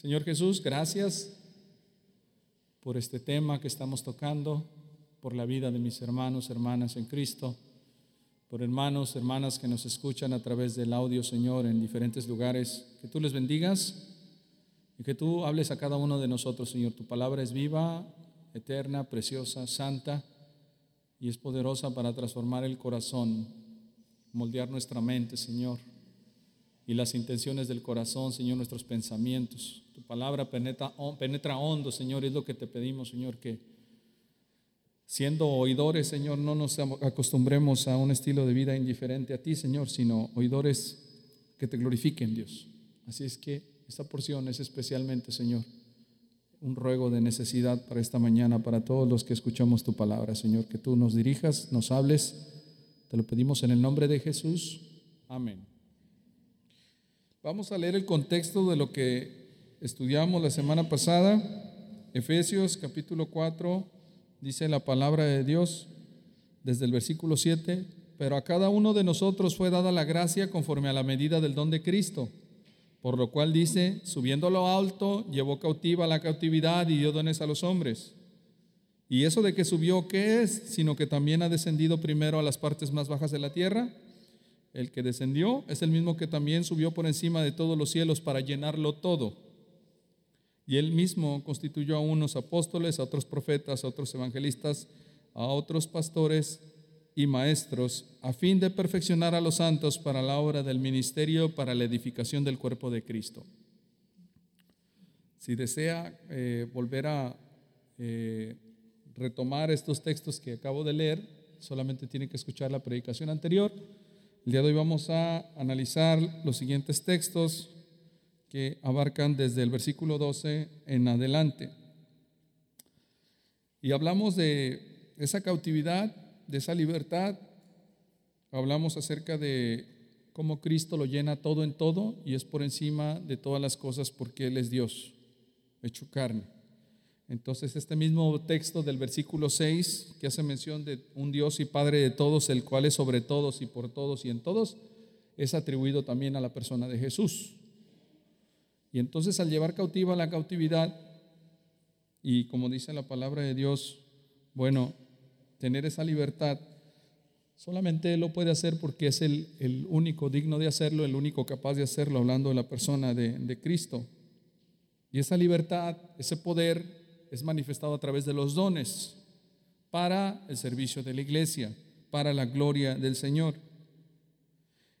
Señor Jesús, gracias por este tema que estamos tocando, por la vida de mis hermanos, hermanas en Cristo, por hermanos, hermanas que nos escuchan a través del audio, Señor, en diferentes lugares. Que tú les bendigas y que tú hables a cada uno de nosotros, Señor. Tu palabra es viva, eterna, preciosa, santa y es poderosa para transformar el corazón, moldear nuestra mente, Señor, y las intenciones del corazón, Señor, nuestros pensamientos. Tu palabra penetra, penetra hondo, Señor, es lo que te pedimos, Señor, que siendo oidores, Señor, no nos acostumbremos a un estilo de vida indiferente a ti, Señor, sino oidores que te glorifiquen, Dios. Así es que esta porción es especialmente, Señor, un ruego de necesidad para esta mañana, para todos los que escuchamos tu palabra, Señor, que tú nos dirijas, nos hables. Te lo pedimos en el nombre de Jesús. Amén. Vamos a leer el contexto de lo que estudiamos la semana pasada. Efesios capítulo 4 dice la palabra de Dios desde el versículo 7, pero a cada uno de nosotros fue dada la gracia conforme a la medida del don de Cristo. Por lo cual dice, subiendo a lo alto, llevó cautiva la cautividad y dio dones a los hombres. ¿Y eso de que subió qué es? Sino que también ha descendido primero a las partes más bajas de la tierra. El que descendió es el mismo que también subió por encima de todos los cielos para llenarlo todo. Y él mismo constituyó a unos apóstoles, a otros profetas, a otros evangelistas, a otros pastores y maestros, a fin de perfeccionar a los santos para la obra del ministerio, para la edificación del cuerpo de Cristo. Si desea eh, volver a eh, retomar estos textos que acabo de leer, solamente tiene que escuchar la predicación anterior. El día de hoy vamos a analizar los siguientes textos que abarcan desde el versículo 12 en adelante. Y hablamos de esa cautividad de esa libertad, hablamos acerca de cómo Cristo lo llena todo en todo y es por encima de todas las cosas porque Él es Dios, hecho carne. Entonces este mismo texto del versículo 6 que hace mención de un Dios y Padre de todos, el cual es sobre todos y por todos y en todos, es atribuido también a la persona de Jesús. Y entonces al llevar cautiva la cautividad, y como dice la palabra de Dios, bueno, tener esa libertad, solamente lo puede hacer porque es el, único digno de hacerlo, el único capaz de hacerlo, hablando de la persona de, de Cristo. Y esa libertad, ese poder es manifestado a través de los dones para el servicio de la iglesia, para la gloria del Señor.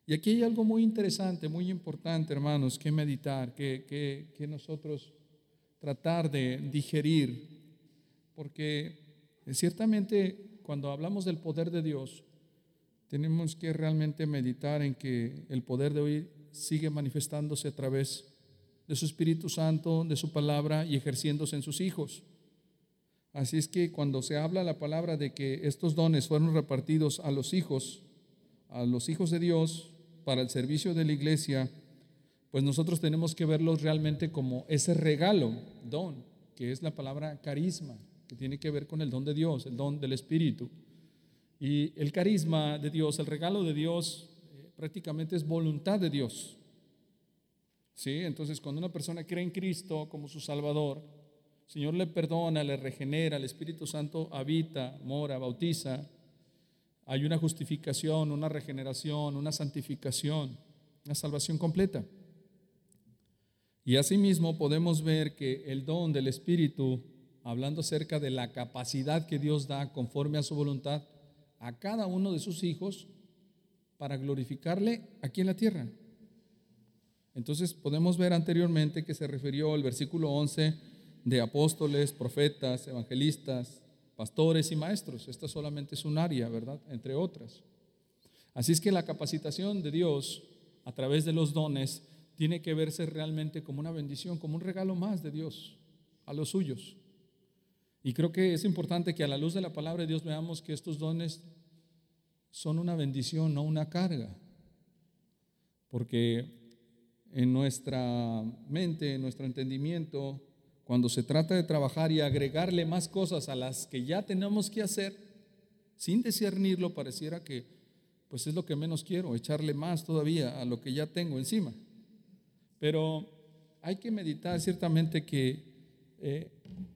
Y aquí hay algo muy interesante, muy importante, hermanos, que meditar, que, que, que nosotros tratar de digerir, porque ciertamente cuando hablamos del poder de Dios, tenemos que realmente meditar en que el poder de hoy sigue manifestándose a través de su Espíritu Santo, de su palabra y ejerciéndose en sus hijos. Así es que cuando se habla la palabra de que estos dones fueron repartidos a los hijos, a los hijos de Dios para el servicio de la iglesia, pues nosotros tenemos que verlos realmente como ese regalo, don, que es la palabra carisma, que tiene que ver con el don de Dios, el don del Espíritu. Y el carisma de Dios, el regalo de Dios, eh, prácticamente es voluntad de Dios. ¿Sí? Entonces, cuando una persona cree en Cristo como su Salvador, el Señor le perdona, le regenera, el Espíritu Santo habita, mora, bautiza. Hay una justificación, una regeneración, una santificación, una salvación completa. Y asimismo podemos ver que el don del Espíritu hablando acerca de la capacidad que Dios da conforme a su voluntad a cada uno de sus hijos para glorificarle aquí en la tierra. Entonces podemos ver anteriormente que se refirió al versículo 11 de apóstoles, profetas, evangelistas, pastores y maestros. Esta solamente es un área, ¿verdad? Entre otras. Así es que la capacitación de Dios a través de los dones tiene que verse realmente como una bendición, como un regalo más de Dios a los suyos. Y creo que es importante que a la luz de la palabra de Dios veamos que estos dones son una bendición, no una carga. Porque en nuestra mente, en nuestro entendimiento, cuando se trata de trabajar y agregarle más cosas a las que ya tenemos que hacer, sin discernirlo, pareciera que pues es lo que menos quiero, echarle más todavía a lo que ya tengo encima. Pero hay que meditar ciertamente que eh,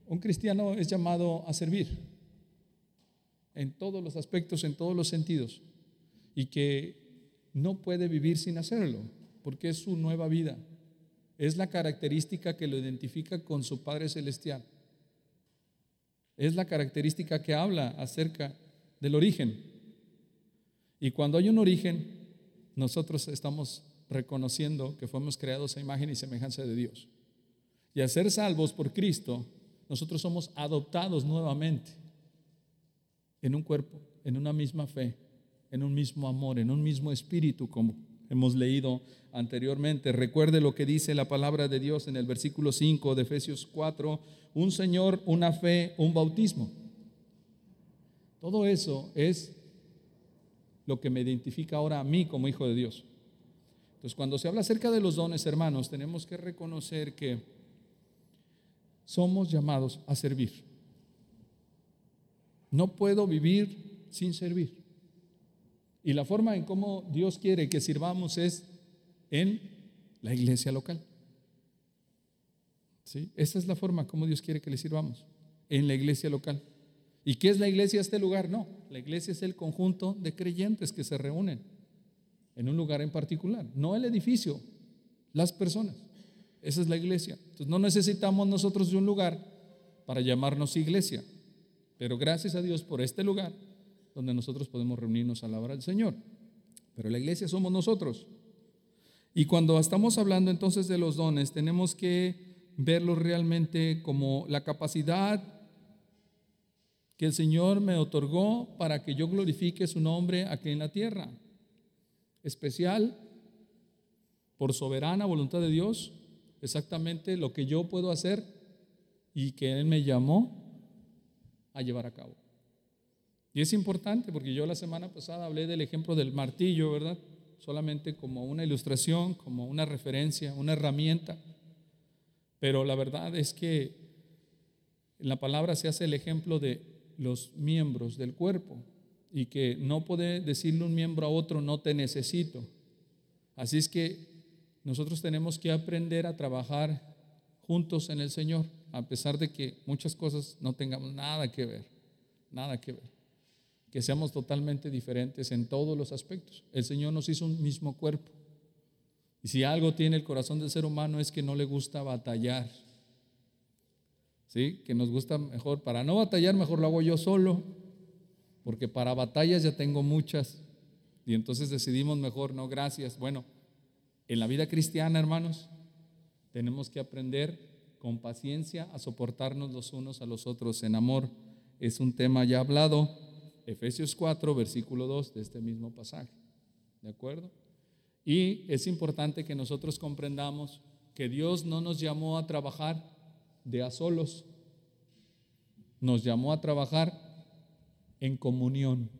un cristiano es llamado a servir en todos los aspectos, en todos los sentidos, y que no puede vivir sin hacerlo, porque es su nueva vida. Es la característica que lo identifica con su Padre Celestial. Es la característica que habla acerca del origen. Y cuando hay un origen, nosotros estamos reconociendo que fuimos creados a imagen y semejanza de Dios. Y al ser salvos por Cristo, nosotros somos adoptados nuevamente en un cuerpo, en una misma fe, en un mismo amor, en un mismo espíritu, como hemos leído anteriormente. Recuerde lo que dice la palabra de Dios en el versículo 5 de Efesios 4, un Señor, una fe, un bautismo. Todo eso es lo que me identifica ahora a mí como hijo de Dios. Entonces, cuando se habla acerca de los dones, hermanos, tenemos que reconocer que somos llamados a servir. No puedo vivir sin servir. Y la forma en cómo Dios quiere que sirvamos es en la iglesia local. ¿Sí? Esa es la forma como Dios quiere que le sirvamos, en la iglesia local. ¿Y qué es la iglesia este lugar? No, la iglesia es el conjunto de creyentes que se reúnen en un lugar en particular, no el edificio, las personas. Esa es la iglesia. Entonces no necesitamos nosotros de un lugar para llamarnos iglesia, pero gracias a Dios por este lugar donde nosotros podemos reunirnos a la hora del Señor. Pero la iglesia somos nosotros. Y cuando estamos hablando entonces de los dones, tenemos que verlos realmente como la capacidad que el Señor me otorgó para que yo glorifique su nombre aquí en la tierra especial, por soberana voluntad de Dios, exactamente lo que yo puedo hacer y que Él me llamó a llevar a cabo. Y es importante porque yo la semana pasada hablé del ejemplo del martillo, ¿verdad? Solamente como una ilustración, como una referencia, una herramienta. Pero la verdad es que en la palabra se hace el ejemplo de los miembros del cuerpo y que no puede decirle un miembro a otro, no te necesito. Así es que nosotros tenemos que aprender a trabajar juntos en el Señor, a pesar de que muchas cosas no tengamos nada que ver, nada que ver, que seamos totalmente diferentes en todos los aspectos. El Señor nos hizo un mismo cuerpo. Y si algo tiene el corazón del ser humano es que no le gusta batallar. ¿Sí? Que nos gusta mejor, para no batallar, mejor lo hago yo solo porque para batallas ya tengo muchas. Y entonces decidimos mejor, no, gracias. Bueno, en la vida cristiana, hermanos, tenemos que aprender con paciencia a soportarnos los unos a los otros en amor. Es un tema ya hablado, Efesios 4, versículo 2 de este mismo pasaje. ¿De acuerdo? Y es importante que nosotros comprendamos que Dios no nos llamó a trabajar de a solos, nos llamó a trabajar en comunión.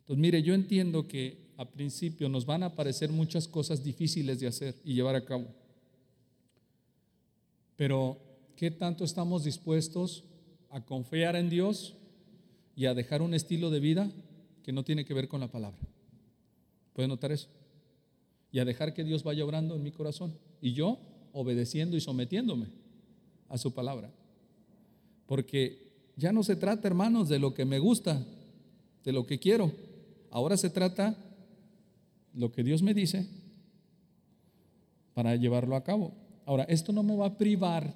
Entonces, mire, yo entiendo que a principio nos van a parecer muchas cosas difíciles de hacer y llevar a cabo. Pero, ¿qué tanto estamos dispuestos a confiar en Dios y a dejar un estilo de vida que no tiene que ver con la palabra? ¿Puede notar eso? Y a dejar que Dios vaya obrando en mi corazón y yo obedeciendo y sometiéndome a su palabra. Porque ya no se trata, hermanos, de lo que me gusta, de lo que quiero. Ahora se trata lo que Dios me dice para llevarlo a cabo. Ahora, esto no me va a privar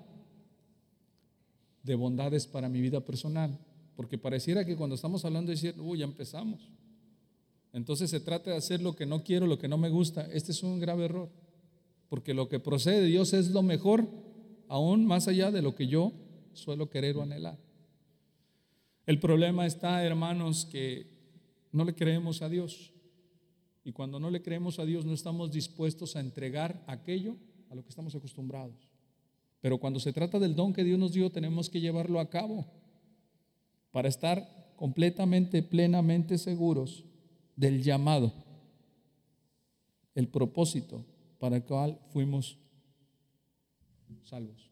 de bondades para mi vida personal, porque pareciera que cuando estamos hablando de decir, uy, ya empezamos. Entonces se trata de hacer lo que no quiero, lo que no me gusta. Este es un grave error, porque lo que procede de Dios es lo mejor, aún más allá de lo que yo suelo querer o anhelar. El problema está, hermanos, que no le creemos a Dios. Y cuando no le creemos a Dios no estamos dispuestos a entregar aquello a lo que estamos acostumbrados. Pero cuando se trata del don que Dios nos dio, tenemos que llevarlo a cabo para estar completamente, plenamente seguros del llamado, el propósito para el cual fuimos salvos,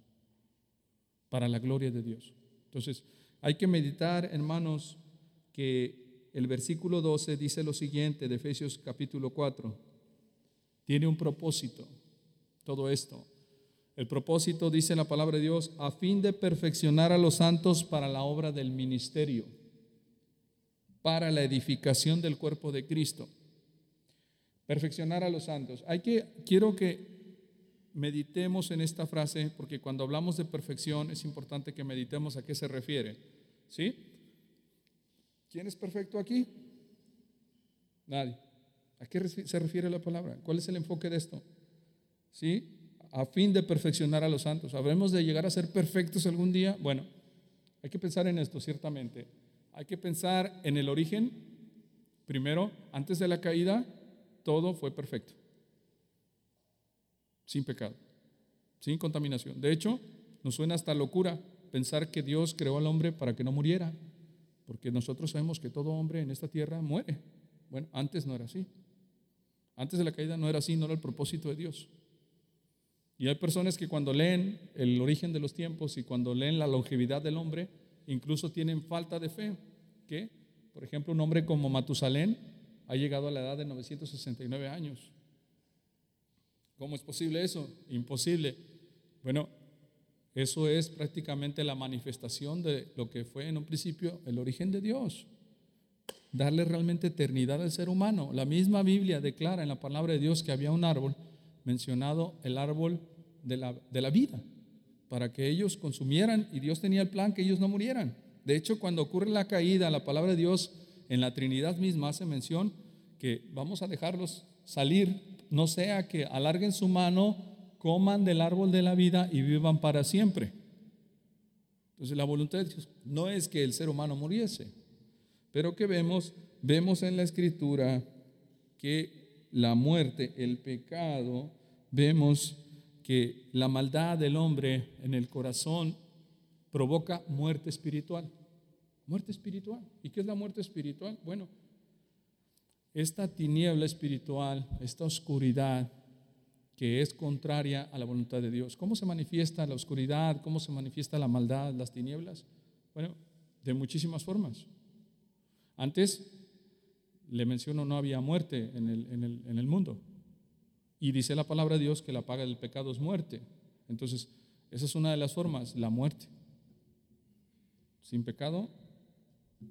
para la gloria de Dios. Entonces, hay que meditar, hermanos, que el versículo 12 dice lo siguiente de Efesios capítulo 4. Tiene un propósito todo esto. El propósito, dice la palabra de Dios, a fin de perfeccionar a los santos para la obra del ministerio, para la edificación del cuerpo de Cristo. Perfeccionar a los santos. Hay que, quiero que meditemos en esta frase, porque cuando hablamos de perfección es importante que meditemos a qué se refiere. ¿Sí? ¿Quién es perfecto aquí? Nadie. ¿A qué se refiere la palabra? ¿Cuál es el enfoque de esto? ¿Sí? A fin de perfeccionar a los santos. ¿Habremos de llegar a ser perfectos algún día? Bueno, hay que pensar en esto, ciertamente. Hay que pensar en el origen. Primero, antes de la caída, todo fue perfecto. Sin pecado, sin contaminación. De hecho, nos suena hasta locura pensar que Dios creó al hombre para que no muriera, porque nosotros sabemos que todo hombre en esta tierra muere. Bueno, antes no era así. Antes de la caída no era así, no era el propósito de Dios. Y hay personas que cuando leen el origen de los tiempos y cuando leen la longevidad del hombre, incluso tienen falta de fe. Que, por ejemplo, un hombre como Matusalén ha llegado a la edad de 969 años. ¿Cómo es posible eso? Imposible. Bueno, eso es prácticamente la manifestación de lo que fue en un principio el origen de Dios. Darle realmente eternidad al ser humano. La misma Biblia declara en la palabra de Dios que había un árbol mencionado, el árbol de la, vida, para que ellos consumieran y Dios tenía el plan que ellos no murieran. De hecho, cuando ocurre la caída, la palabra de Dios en la Trinidad misma hace mención que vamos a dejarlos salir, no sea que alarguen su mano coman del árbol de la vida y vivan para siempre. Entonces la voluntad de Dios no es que el ser humano muriese, pero que vemos, vemos en la escritura que la muerte, el pecado, vemos que la maldad del hombre en el corazón provoca muerte espiritual. Muerte espiritual. ¿Y qué es la muerte espiritual? Bueno, esta tiniebla espiritual, esta oscuridad que es contraria a la voluntad de Dios. ¿Cómo se manifiesta la oscuridad? ¿Cómo se manifiesta la maldad, las tinieblas? Bueno, de muchísimas formas. Antes, le menciono, no había muerte en el, en el mundo. Y dice la palabra de Dios que la paga del pecado es muerte. Entonces, esa es una de las formas, la muerte. Sin pecado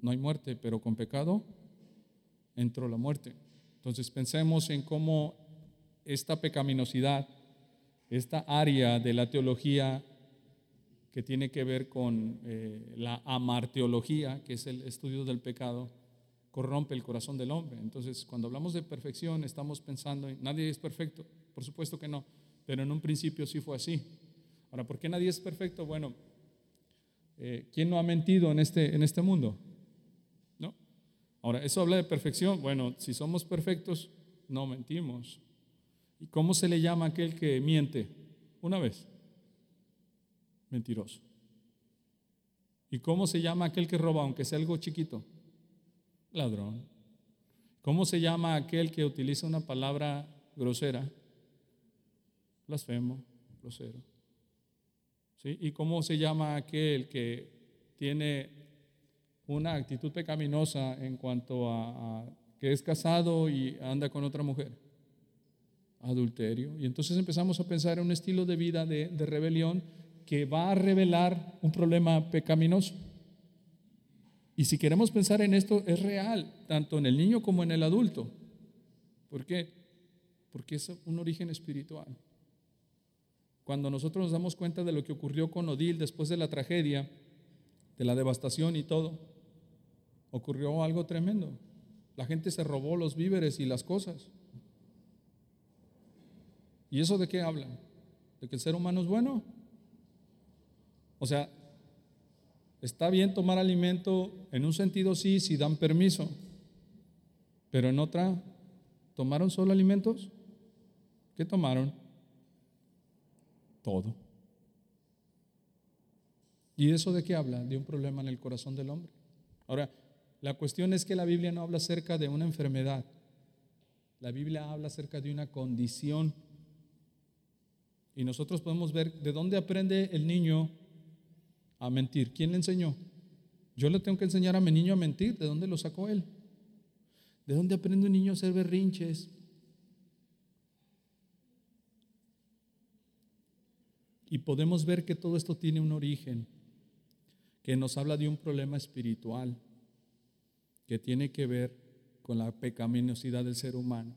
no hay muerte, pero con pecado entró la muerte. Entonces pensemos en cómo esta pecaminosidad, esta área de la teología que tiene que ver con eh, la amarteología, que es el estudio del pecado, corrompe el corazón del hombre. Entonces, cuando hablamos de perfección, estamos pensando en nadie es perfecto, por supuesto que no, pero en un principio sí fue así. Ahora, ¿por qué nadie es perfecto? Bueno, eh, ¿quién no ha mentido en este, en este mundo? ¿No? Ahora, eso habla de perfección. Bueno, si somos perfectos, no mentimos. ¿Y cómo se le llama a aquel que miente? Una vez. Mentiroso. ¿Y cómo se llama aquel que roba, aunque sea algo chiquito? Ladrón. ¿Cómo se llama aquel que utiliza una palabra grosera? Blasfemo, grosero. ¿Y cómo se llama aquel que tiene una actitud pecaminosa en cuanto a que es casado y anda con otra mujer? adulterio. Y entonces empezamos a pensar en un estilo de vida de, rebelión que va a revelar un problema pecaminoso. Y si queremos pensar en esto, es real, tanto en el niño como en el adulto. ¿Por qué? Porque es un origen espiritual. Cuando nosotros nos damos cuenta de lo que ocurrió con Odil después de la tragedia, de la devastación y todo, ocurrió algo tremendo. La gente se robó los víveres y las cosas. ¿Y eso de qué habla? ¿De que el ser humano es bueno? O sea, está bien tomar alimento, en un sentido sí, si dan permiso, pero en otra, ¿tomaron solo alimentos? ¿Qué tomaron? Todo. ¿Y eso de qué habla? De un problema en el corazón del hombre. Ahora, la cuestión es que la Biblia no habla acerca de una enfermedad. La Biblia habla acerca de una condición y nosotros podemos ver de dónde aprende el niño a mentir. ¿Quién le enseñó? Yo le tengo que enseñar a mi niño a mentir. ¿De dónde lo sacó él? ¿De dónde aprende un niño a hacer berrinches? Y podemos ver que todo esto tiene un origen, que nos habla de un problema espiritual, que tiene que ver con la pecaminosidad del ser humano.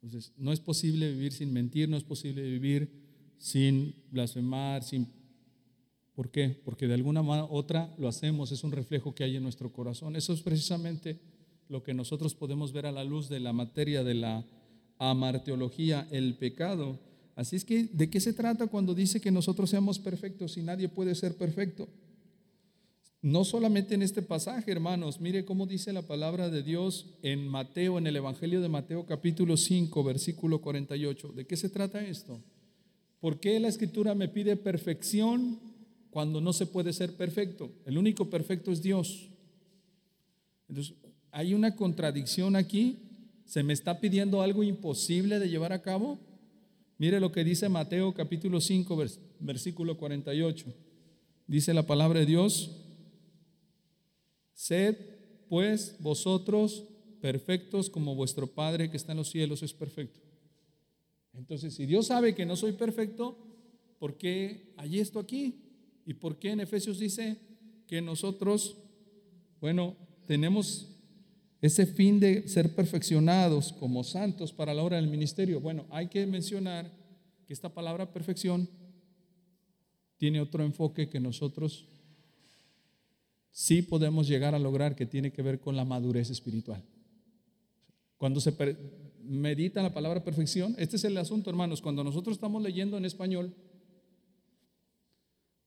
Entonces, no es posible vivir sin mentir, no es posible vivir sin blasfemar, sin... ¿Por qué? Porque de alguna manera otra lo hacemos, es un reflejo que hay en nuestro corazón. Eso es precisamente lo que nosotros podemos ver a la luz de la materia de la amarteología, el pecado. Así es que, ¿de qué se trata cuando dice que nosotros seamos perfectos y nadie puede ser perfecto? No solamente en este pasaje, hermanos, mire cómo dice la palabra de Dios en Mateo, en el Evangelio de Mateo capítulo 5, versículo 48. ¿De qué se trata esto? ¿Por qué la escritura me pide perfección cuando no se puede ser perfecto? El único perfecto es Dios. Entonces, hay una contradicción aquí. ¿Se me está pidiendo algo imposible de llevar a cabo? Mire lo que dice Mateo capítulo 5, versículo 48. Dice la palabra de Dios, Sed pues vosotros perfectos como vuestro Padre que está en los cielos es perfecto. Entonces, si Dios sabe que no soy perfecto, ¿por qué hay esto aquí? ¿Y por qué en Efesios dice que nosotros, bueno, tenemos ese fin de ser perfeccionados como santos para la hora del ministerio? Bueno, hay que mencionar que esta palabra perfección tiene otro enfoque que nosotros sí podemos llegar a lograr que tiene que ver con la madurez espiritual. Cuando se medita la palabra perfección, este es el asunto, hermanos, cuando nosotros estamos leyendo en español,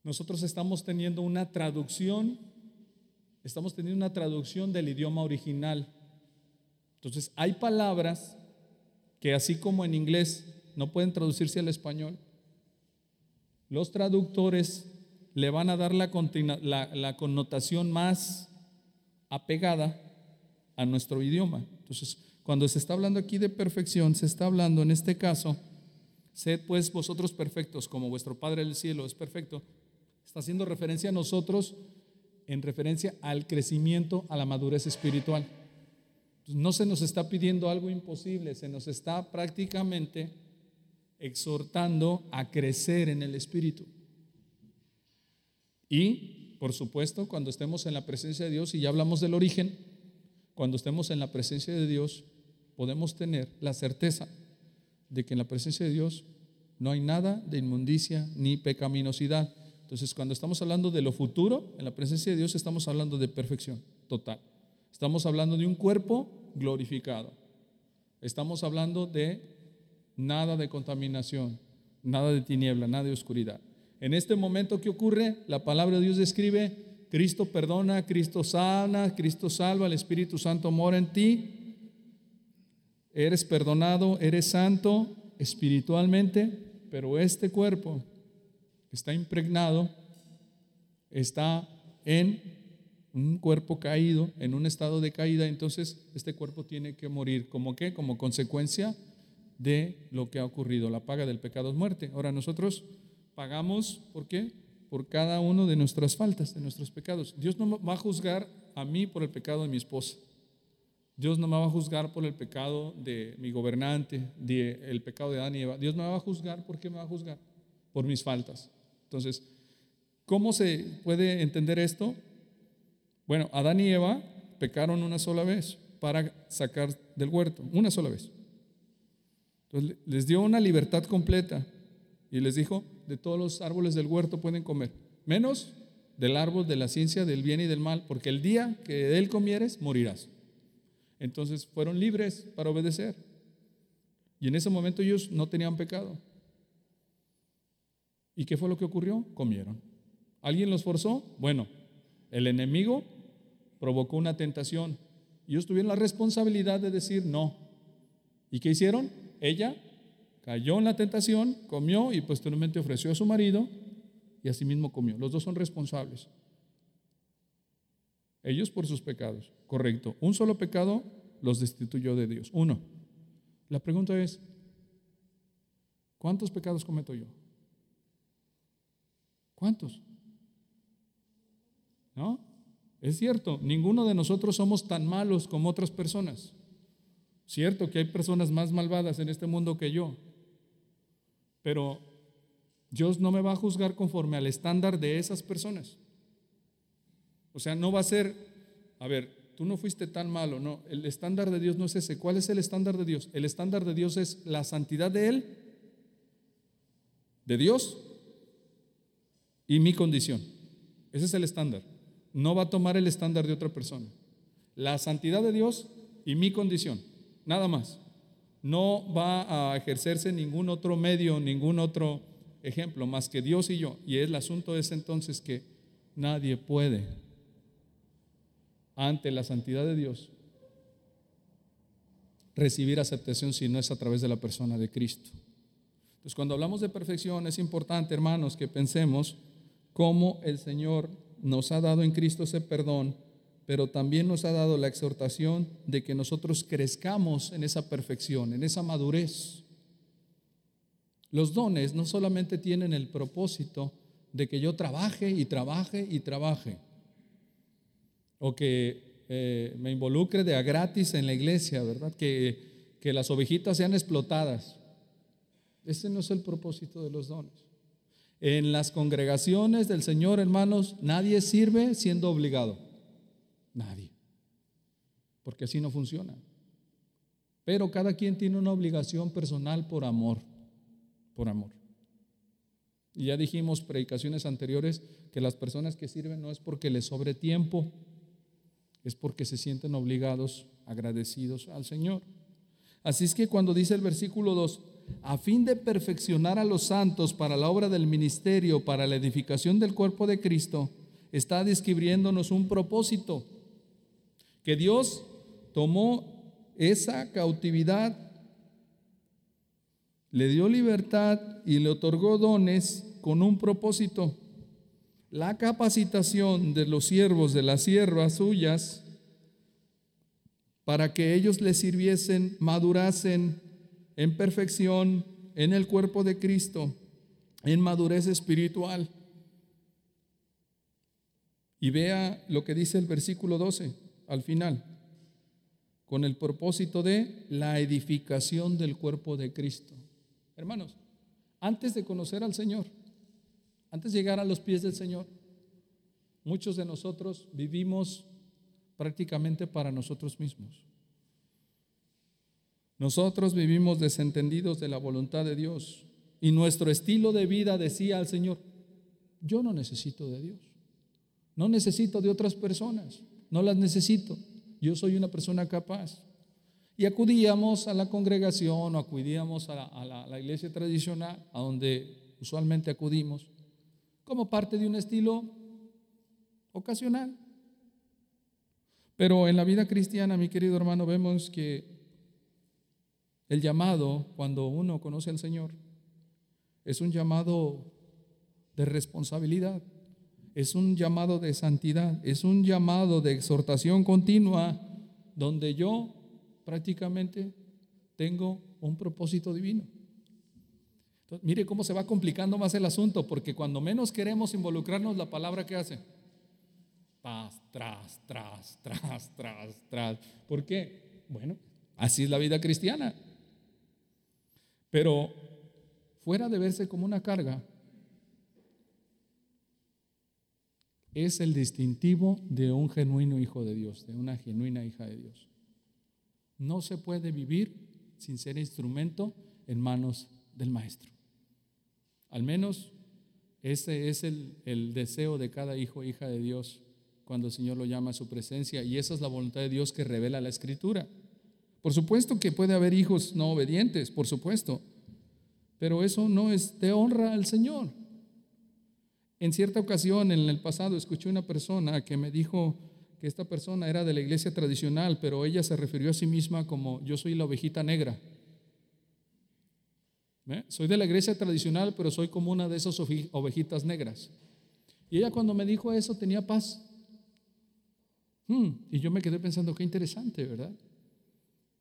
nosotros estamos teniendo una traducción, estamos teniendo una traducción del idioma original. Entonces, hay palabras que así como en inglés no pueden traducirse al español, los traductores le van a dar la, la, connotación más apegada a nuestro idioma. Entonces, cuando se está hablando aquí de perfección, se está hablando en este caso, sed pues vosotros perfectos como vuestro Padre del cielo es perfecto. Está haciendo referencia a nosotros en referencia al crecimiento, a la madurez espiritual. no se nos está pidiendo algo imposible, se nos está prácticamente exhortando a crecer en el espíritu. Y, por supuesto, cuando estemos en la presencia de Dios, y ya hablamos del origen, cuando estemos en la presencia de Dios, podemos tener la certeza de que en la presencia de Dios no hay nada de inmundicia ni pecaminosidad. Entonces, cuando estamos hablando de lo futuro, en la presencia de Dios estamos hablando de perfección total. Estamos hablando de un cuerpo glorificado. Estamos hablando de nada de contaminación, nada de tiniebla, nada de oscuridad. En este momento, ¿qué ocurre? La palabra de Dios describe, Cristo perdona, Cristo sana, Cristo salva, el Espíritu Santo mora en ti. Eres perdonado, eres santo espiritualmente, pero este cuerpo está impregnado, está en un cuerpo caído, en un estado de caída, entonces este cuerpo tiene que morir. ¿Como qué? Como consecuencia de lo que ha ocurrido. La paga del pecado es muerte. Ahora nosotros Pagamos, ¿por qué? Por cada uno de nuestras faltas, de nuestros pecados. Dios no va a juzgar a mí por el pecado de mi esposa. Dios no me va a juzgar por el pecado de mi gobernante, de el pecado de Adán y Eva. Dios me va a juzgar, ¿por qué me va a juzgar? Por mis faltas. Entonces, ¿cómo se puede entender esto? Bueno, Adán y Eva pecaron una sola vez para sacar del huerto, una sola vez. Entonces, les dio una libertad completa y les dijo, de todos los árboles del huerto pueden comer, menos del árbol de la ciencia del bien y del mal, porque el día que de él comieres, morirás. Entonces fueron libres para obedecer. Y en ese momento ellos no tenían pecado. ¿Y qué fue lo que ocurrió? Comieron. ¿Alguien los forzó? Bueno, el enemigo provocó una tentación. Y ellos tuvieron la responsabilidad de decir no. ¿Y qué hicieron? Ella Cayó en la tentación, comió y posteriormente ofreció a su marido y asimismo comió. Los dos son responsables. Ellos por sus pecados. Correcto. Un solo pecado los destituyó de Dios. Uno. La pregunta es, ¿cuántos pecados cometo yo? ¿Cuántos? ¿No? Es cierto, ninguno de nosotros somos tan malos como otras personas. Cierto que hay personas más malvadas en este mundo que yo, pero Dios no me va a juzgar conforme al estándar de esas personas. O sea, no va a ser, a ver, tú no fuiste tan malo, no, el estándar de Dios no es ese. ¿Cuál es el estándar de Dios? El estándar de Dios es la santidad de Él, de Dios y mi condición. Ese es el estándar. No va a tomar el estándar de otra persona. La santidad de Dios y mi condición, nada más. No va a ejercerse ningún otro medio, ningún otro ejemplo más que Dios y yo. Y el asunto es entonces que nadie puede ante la santidad de Dios recibir aceptación si no es a través de la persona de Cristo. Entonces, cuando hablamos de perfección, es importante, hermanos, que pensemos cómo el Señor nos ha dado en Cristo ese perdón, pero también nos ha dado la exhortación de que nosotros crezcamos en esa perfección, en esa madurez. Los dones no solamente tienen el propósito de que yo trabaje y trabaje y trabaje, o que eh, me involucre de a gratis en la iglesia, ¿verdad? Que, que las ovejitas sean explotadas. Ese no es el propósito de los dones. En las congregaciones del Señor, hermanos, nadie sirve siendo obligado. Nadie. Porque así no funciona. Pero cada quien tiene una obligación personal por amor. Por amor. Y ya dijimos predicaciones anteriores que las personas que sirven no es porque les sobre tiempo, es porque se sienten obligados, agradecidos al Señor. Así es que cuando dice el versículo 2, a fin de perfeccionar a los santos para la obra del ministerio, para la edificación del cuerpo de Cristo, está describiéndonos un propósito, que Dios tomó esa cautividad, le dio libertad y le otorgó dones con un propósito la capacitación de los siervos, de las siervas suyas, para que ellos les sirviesen, madurasen en perfección en el cuerpo de Cristo, en madurez espiritual. Y vea lo que dice el versículo 12 al final, con el propósito de la edificación del cuerpo de Cristo. Hermanos, antes de conocer al Señor, antes de llegar a los pies del Señor, muchos de nosotros vivimos prácticamente para nosotros mismos. Nosotros vivimos desentendidos de la voluntad de Dios y nuestro estilo de vida decía al Señor, yo no necesito de Dios, no necesito de otras personas, no las necesito, yo soy una persona capaz. Y acudíamos a la congregación o acudíamos a la, iglesia tradicional, a donde usualmente acudimos, como parte de un estilo ocasional. Pero en la vida cristiana, mi querido hermano, vemos que el llamado, cuando uno conoce al Señor, es un llamado de responsabilidad, es un llamado de santidad, es un llamado de exhortación continua, donde yo prácticamente tengo un propósito divino mire cómo se va complicando más el asunto, porque cuando menos queremos involucrarnos, la palabra que hace, tras, tras, tras, tras, tras, tras. ¿Por qué? Bueno, así es la vida cristiana. Pero fuera de verse como una carga, es el distintivo de un genuino hijo de Dios, de una genuina hija de Dios. No se puede vivir sin ser instrumento en manos del Maestro. Al menos ese es el, deseo de cada hijo e hija de Dios cuando el Señor lo llama a su presencia y esa es la voluntad de Dios que revela la Escritura. Por supuesto que puede haber hijos no obedientes, por supuesto, pero eso no es de honra al Señor. En cierta ocasión en el pasado escuché una persona que me dijo que esta persona era de la iglesia tradicional, pero ella se refirió a sí misma como yo soy la ovejita negra. Soy de la iglesia tradicional, pero soy como una de esas ovejitas negras. Y ella cuando me dijo eso tenía paz. Hmm, y yo me quedé pensando, qué interesante, ¿verdad?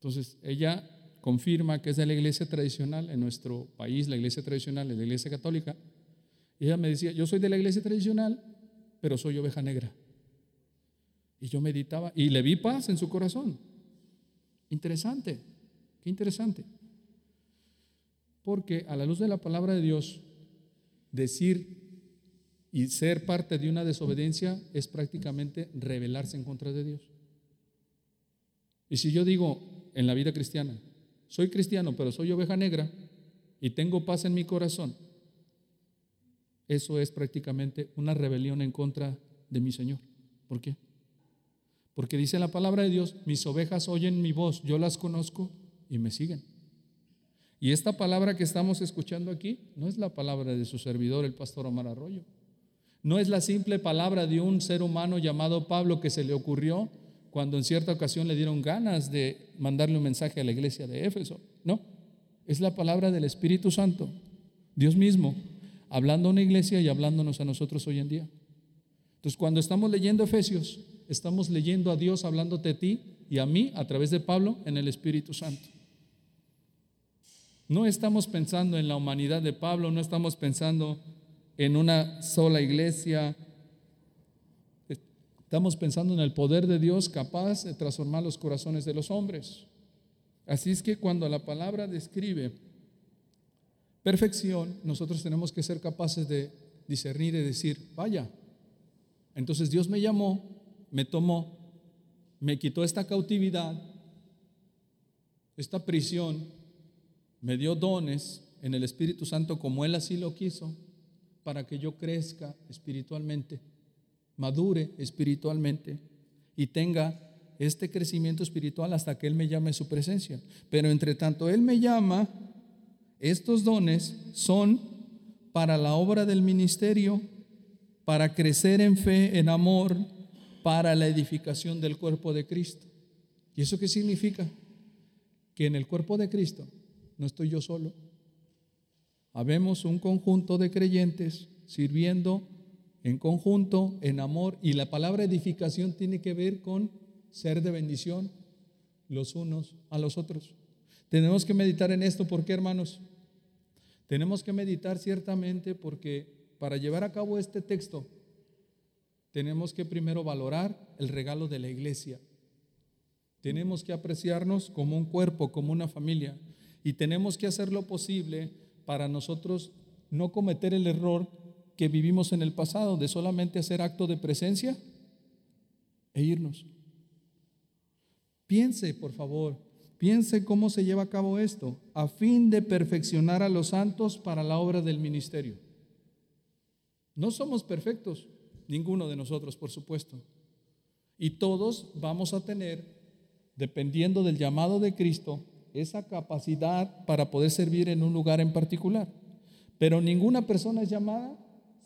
Entonces, ella confirma que es de la iglesia tradicional en nuestro país, la iglesia tradicional es la iglesia católica. Y ella me decía, yo soy de la iglesia tradicional, pero soy oveja negra. Y yo meditaba y le vi paz en su corazón. Interesante, qué interesante. Porque a la luz de la palabra de Dios, decir y ser parte de una desobediencia es prácticamente rebelarse en contra de Dios. Y si yo digo en la vida cristiana, soy cristiano, pero soy oveja negra y tengo paz en mi corazón, eso es prácticamente una rebelión en contra de mi Señor. ¿Por qué? Porque dice la palabra de Dios, mis ovejas oyen mi voz, yo las conozco y me siguen. Y esta palabra que estamos escuchando aquí no es la palabra de su servidor, el pastor Omar Arroyo. No es la simple palabra de un ser humano llamado Pablo que se le ocurrió cuando en cierta ocasión le dieron ganas de mandarle un mensaje a la iglesia de Éfeso. No, es la palabra del Espíritu Santo, Dios mismo, hablando a una iglesia y hablándonos a nosotros hoy en día. Entonces, cuando estamos leyendo Efesios, estamos leyendo a Dios hablándote a ti y a mí a través de Pablo en el Espíritu Santo. No estamos pensando en la humanidad de Pablo, no estamos pensando en una sola iglesia. Estamos pensando en el poder de Dios capaz de transformar los corazones de los hombres. Así es que cuando la palabra describe perfección, nosotros tenemos que ser capaces de discernir y decir, vaya, entonces Dios me llamó, me tomó, me quitó esta cautividad, esta prisión, me dio dones en el Espíritu Santo como Él así lo quiso, para que yo crezca espiritualmente, madure espiritualmente y tenga este crecimiento espiritual hasta que Él me llame su presencia. Pero entre tanto Él me llama, estos dones son para la obra del ministerio, para crecer en fe, en amor, para la edificación del cuerpo de Cristo. ¿Y eso qué significa? Que en el cuerpo de Cristo no estoy yo solo. Habemos un conjunto de creyentes sirviendo en conjunto, en amor, y la palabra edificación tiene que ver con ser de bendición los unos a los otros. Tenemos que meditar en esto, ¿por qué hermanos? Tenemos que meditar ciertamente porque para llevar a cabo este texto tenemos que primero valorar el regalo de la iglesia. Tenemos que apreciarnos como un cuerpo, como una familia. Y tenemos que hacer lo posible para nosotros no cometer el error que vivimos en el pasado de solamente hacer acto de presencia e irnos. Piense, por favor, Piense cómo se lleva a cabo esto, a fin de perfeccionar a los santos para la obra del ministerio. No somos perfectos, ninguno de nosotros, por supuesto. Y todos vamos a tener, dependiendo del llamado de Cristo, esa capacidad para poder servir en un lugar en particular. Pero ninguna persona es llamada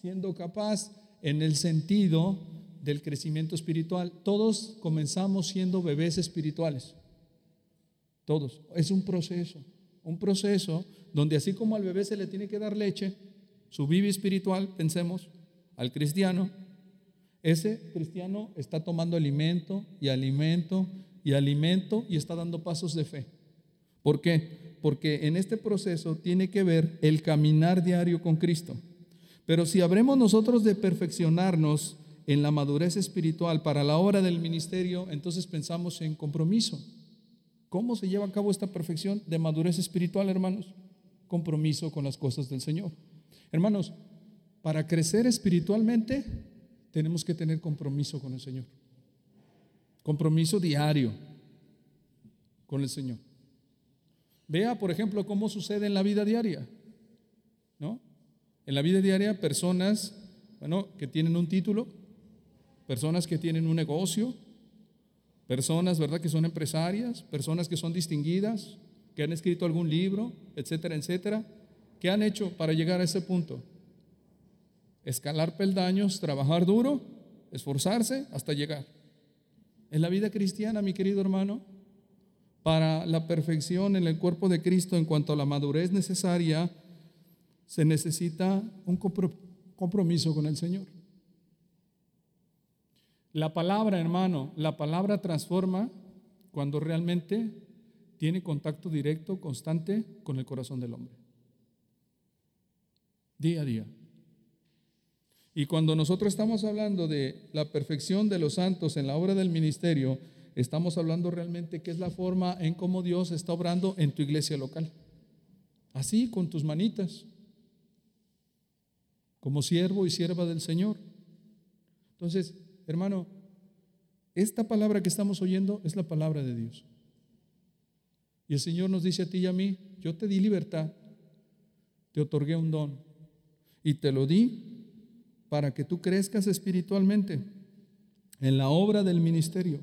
siendo capaz en el sentido del crecimiento espiritual. Todos comenzamos siendo bebés espirituales. Todos. Es un proceso. Un proceso donde así como al bebé se le tiene que dar leche, su vida espiritual, pensemos, al cristiano, ese cristiano está tomando alimento y alimento y alimento y está dando pasos de fe. ¿Por qué? Porque en este proceso tiene que ver el caminar diario con Cristo. Pero si habremos nosotros de perfeccionarnos en la madurez espiritual para la obra del ministerio, entonces pensamos en compromiso. ¿Cómo se lleva a cabo esta perfección de madurez espiritual, hermanos? Compromiso con las cosas del Señor. Hermanos, para crecer espiritualmente tenemos que tener compromiso con el Señor. Compromiso diario con el Señor. Vea, por ejemplo, cómo sucede en la vida diaria. ¿No? En la vida diaria, personas, bueno, que tienen un título, personas que tienen un negocio, Personas, ¿verdad?, que son empresarias, personas que son distinguidas, que han escrito algún libro, etcétera, etcétera. ¿Qué han hecho para llegar a ese punto? Escalar peldaños, trabajar duro, esforzarse hasta llegar. En la vida cristiana, mi querido hermano, para la perfección en el cuerpo de Cristo en cuanto a la madurez necesaria, se necesita un compromiso con el Señor. La palabra, hermano, la palabra transforma cuando realmente tiene contacto directo, constante con el corazón del hombre. Día a día. Y cuando nosotros estamos hablando de la perfección de los santos en la obra del ministerio, estamos hablando realmente que es la forma en cómo Dios está obrando en tu iglesia local. Así, con tus manitas. Como siervo y sierva del Señor. Entonces, hermano, esta palabra que estamos oyendo es la palabra de Dios. Y el Señor nos dice a ti y a mí, yo te di libertad, te otorgué un don y te lo di para que tú crezcas espiritualmente en la obra del ministerio,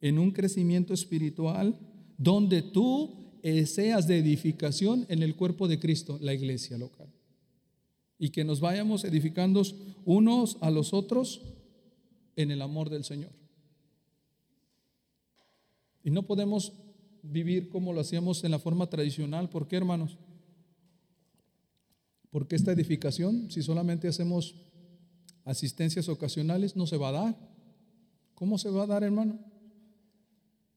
en un crecimiento espiritual donde tú seas de edificación en el cuerpo de Cristo, la iglesia local. Y que nos vayamos edificando unos a los otros en el amor del Señor. Y no podemos vivir como lo hacíamos en la forma tradicional. ¿Por qué, hermanos? Porque esta edificación, si solamente hacemos asistencias ocasionales, no se va a dar. ¿Cómo se va a dar, hermano?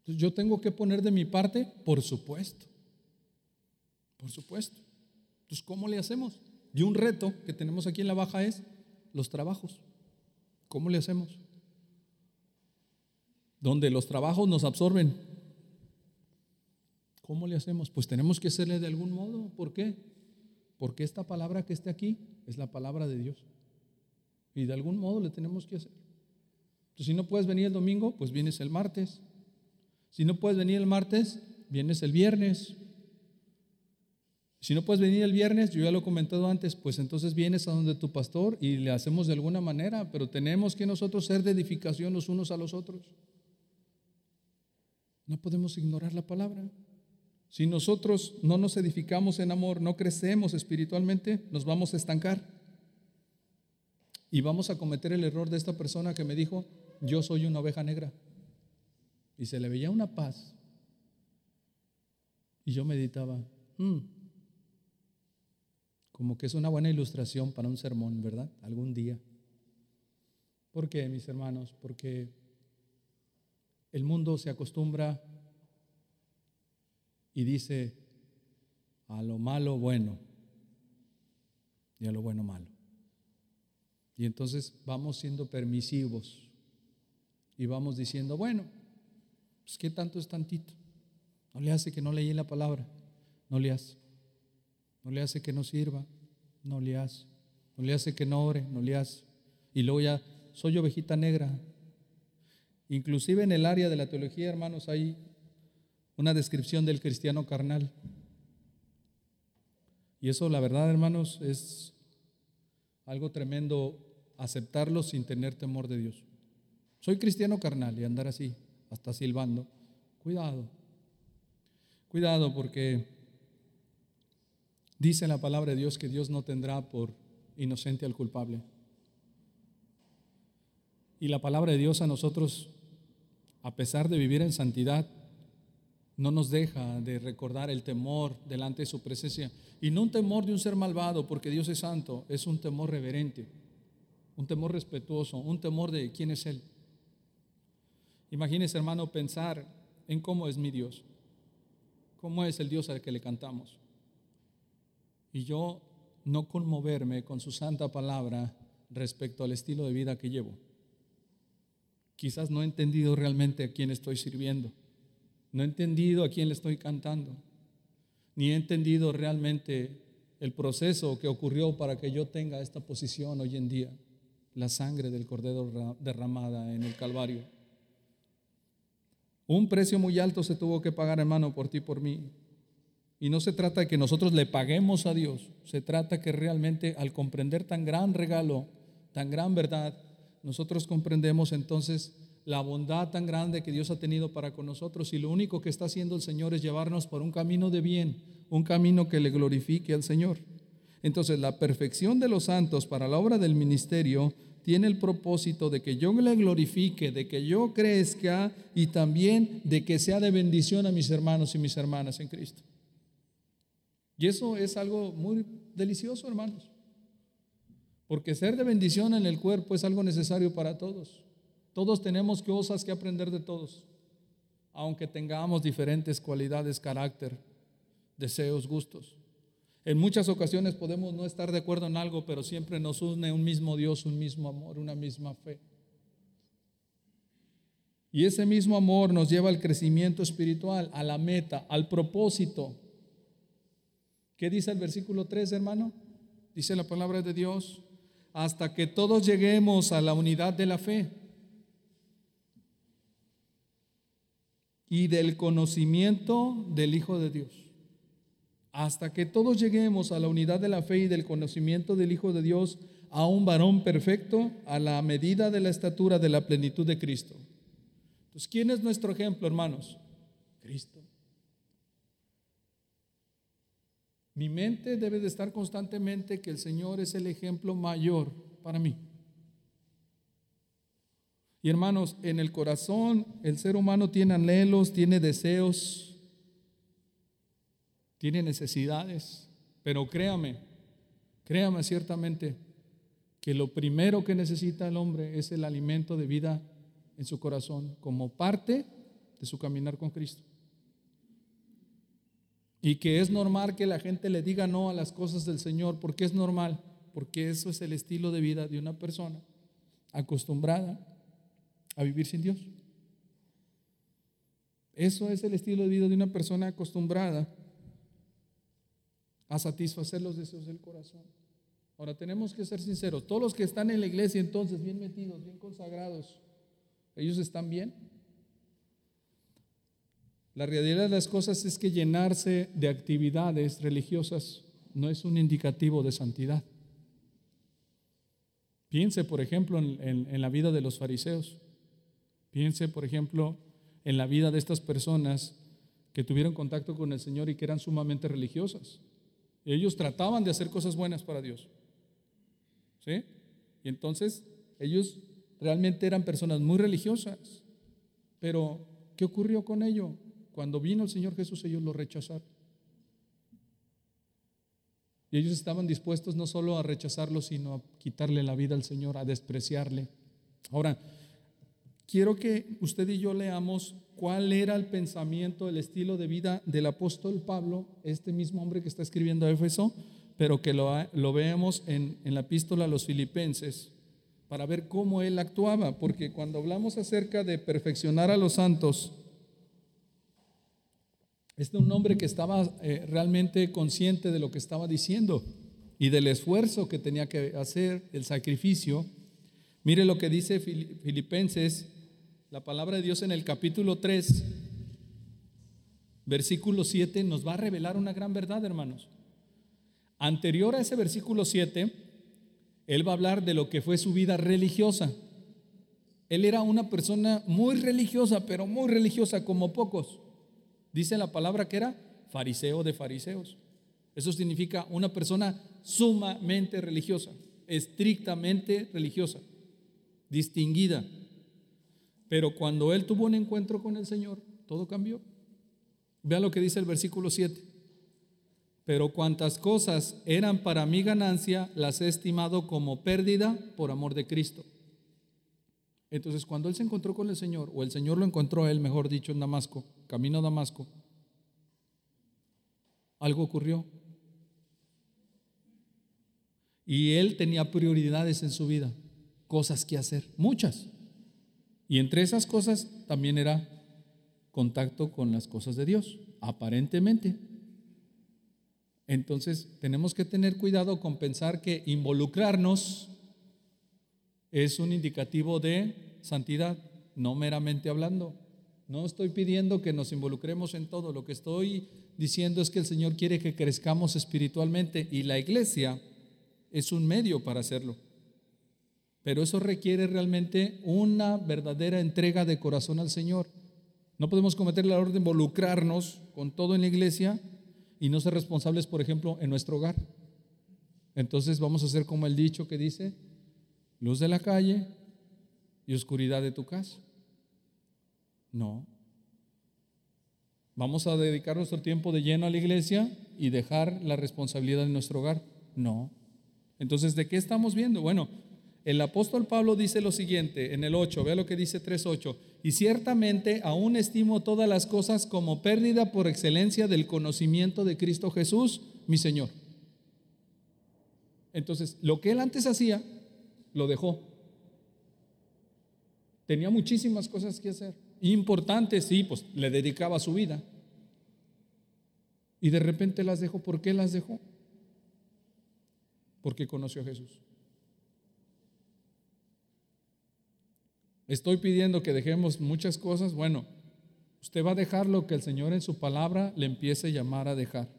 yo tengo que poner de mi parte, por supuesto. Por supuesto. Entonces, ¿cómo le hacemos? Y un reto que tenemos aquí en la baja es los trabajos. ¿Cómo le hacemos? Donde los trabajos nos absorben. ¿Cómo le hacemos? Pues tenemos que hacerle de algún modo. ¿Por qué? Porque esta palabra que está aquí es la palabra de Dios. Y de algún modo le tenemos que hacer. Entonces, si no puedes venir el domingo, pues vienes el martes. Si no puedes venir el martes, vienes el viernes. Si no puedes venir el viernes, yo ya lo he comentado antes, pues entonces vienes a donde tu pastor y le hacemos de alguna manera, pero tenemos que nosotros ser de edificación los unos a los otros. No podemos ignorar la palabra. Si nosotros no nos edificamos en amor, no crecemos espiritualmente, nos vamos a estancar. Y vamos a cometer el error de esta persona que me dijo, yo soy una oveja negra. Y se le veía una paz. Y yo meditaba, hmm, como que es una buena ilustración para un sermón, ¿verdad? Algún día. ¿Por qué, mis hermanos? Porque el mundo se acostumbra y dice a lo malo bueno y a lo bueno malo. Y entonces vamos siendo permisivos y vamos diciendo, bueno, pues ¿qué tanto es tantito? No le hace que no leí la palabra, no le hace. No le hace que no sirva, no le hace. No le hace que no ore, no le hace. Y luego ya, soy ovejita negra. Inclusive en el área de la teología, hermanos, hay una descripción del cristiano carnal. Y eso, la verdad, hermanos, es algo tremendo aceptarlo sin tener temor de Dios. Soy cristiano carnal y andar así, hasta silbando. Cuidado, cuidado porque dice la palabra de Dios que Dios no tendrá por inocente al culpable. Y la palabra de Dios a nosotros, a pesar de vivir en santidad, no nos deja de recordar el temor delante de su presencia. Y no un temor de un ser malvado, porque Dios es santo, es un temor reverente, un temor respetuoso, un temor de quién es Él. Imagínese, hermano, pensar en cómo es mi Dios, cómo es el Dios al que le cantamos. Y yo no conmoverme con su santa palabra respecto al estilo de vida que llevo. Quizás no he entendido realmente a quién estoy sirviendo no he entendido a quién le estoy cantando, ni he entendido realmente el proceso que ocurrió para que yo tenga esta posición hoy en día, la sangre del Cordero derramada en el Calvario. Un precio muy alto se tuvo que pagar, hermano, por ti por mí. Y no se trata de que nosotros le paguemos a Dios, se trata que realmente al comprender tan gran regalo, tan gran verdad, nosotros comprendemos entonces la bondad tan grande que Dios ha tenido para con nosotros y lo único que está haciendo el Señor es llevarnos por un camino de bien, un camino que le glorifique al Señor. Entonces, la perfección de los santos para la obra del ministerio tiene el propósito de que yo le glorifique, de que yo crezca y también de que sea de bendición a mis hermanos y mis hermanas en Cristo. Y eso es algo muy delicioso, hermanos. Porque ser de bendición en el cuerpo es algo necesario para todos. Todos tenemos cosas que aprender de todos, aunque tengamos diferentes cualidades, carácter, deseos, gustos. En muchas ocasiones podemos no estar de acuerdo en algo, pero siempre nos une un mismo Dios, un mismo amor, una misma fe. Y ese mismo amor nos lleva al crecimiento espiritual, a la meta, al propósito. ¿Qué dice el versículo 3, hermano? Dice la palabra de Dios, hasta que todos lleguemos a la unidad de la fe y del conocimiento del Hijo de Dios. Hasta que todos lleguemos a la unidad de la fe y del conocimiento del Hijo de Dios, a un varón perfecto, a la medida de la estatura de la plenitud de Cristo. Entonces, ¿quién es nuestro ejemplo, hermanos? Cristo. Mi mente debe de estar constantemente que el Señor es el ejemplo mayor para mí. Y hermanos, en el corazón el ser humano tiene anhelos, tiene deseos, tiene necesidades, pero créame, créame ciertamente que lo primero que necesita el hombre es el alimento de vida en su corazón como parte de su caminar con Cristo. Y que es normal que la gente le diga no a las cosas del Señor, porque es normal, porque eso es el estilo de vida de una persona acostumbrada a vivir sin Dios. Eso es el estilo de vida de una persona acostumbrada a satisfacer los deseos del corazón. Ahora tenemos que ser sinceros, todos los que están en la iglesia entonces, bien metidos, bien consagrados, ¿ellos están bien? La realidad de las cosas es que llenarse de actividades religiosas no es un indicativo de santidad. Piense, por ejemplo, en, la vida de los fariseos. Piense, por ejemplo, en la vida de estas personas que tuvieron contacto con el Señor y que eran sumamente religiosas. Ellos trataban de hacer cosas buenas para Dios. ¿Sí? Y entonces ellos realmente eran personas muy religiosas. Pero, ¿qué ocurrió con ello? Cuando vino el Señor Jesús, ellos lo rechazaron. Y ellos estaban dispuestos no solo a rechazarlo, sino a quitarle la vida al Señor, a despreciarle. Ahora, quiero que usted y yo leamos cuál era el pensamiento, el estilo de vida del apóstol Pablo, este mismo hombre que está escribiendo a Éfeso, pero que lo, lo veamos en, en la epístola a los filipenses, para ver cómo él actuaba, porque cuando hablamos acerca de perfeccionar a los santos, este es un hombre que estaba eh, realmente consciente de lo que estaba diciendo y del esfuerzo que tenía que hacer, el sacrificio. Mire lo que dice Filipenses la palabra de Dios en el capítulo 3, versículo 7, nos va a revelar una gran verdad, hermanos. Anterior a ese versículo 7, él va a hablar de lo que fue su vida religiosa. Él era una persona muy religiosa, pero muy religiosa como pocos. Dice la palabra que era fariseo de fariseos. Eso significa una persona sumamente religiosa, estrictamente religiosa, distinguida. Pero cuando él tuvo un encuentro con el Señor, todo cambió. Vea lo que dice el versículo 7. Pero cuantas cosas eran para mi ganancia, las he estimado como pérdida por amor de Cristo. Entonces, cuando él se encontró con el Señor, o el Señor lo encontró a él, mejor dicho, en Damasco, camino a Damasco, algo ocurrió. Y él tenía prioridades en su vida, cosas que hacer, muchas. Y entre esas cosas también era contacto con las cosas de Dios, aparentemente. Entonces tenemos que tener cuidado con pensar que involucrarnos es un indicativo de santidad, no meramente hablando. No estoy pidiendo que nos involucremos en todo, lo que estoy diciendo es que el Señor quiere que crezcamos espiritualmente y la iglesia es un medio para hacerlo. Pero eso requiere realmente una verdadera entrega de corazón al Señor. No podemos cometer la orden de involucrarnos con todo en la iglesia y no ser responsables, por ejemplo, en nuestro hogar. Entonces vamos a hacer como el dicho que dice, luz de la calle y oscuridad de tu casa. No. ¿Vamos a dedicar nuestro tiempo de lleno a la iglesia y dejar la responsabilidad en nuestro hogar? No. Entonces, ¿de qué estamos viendo? Bueno, el apóstol Pablo dice lo siguiente en el 8, vea lo que dice 3.8, y ciertamente aún estimo todas las cosas como pérdida por excelencia del conocimiento de Cristo Jesús, mi Señor. Entonces, lo que él antes hacía, lo dejó. Tenía muchísimas cosas que hacer, importantes, sí, pues le dedicaba su vida. Y de repente las dejó. ¿Por qué las dejó? Porque conoció a Jesús. Estoy pidiendo que dejemos muchas cosas. Bueno, usted va a dejar lo que el Señor en su palabra le empiece a llamar a dejar.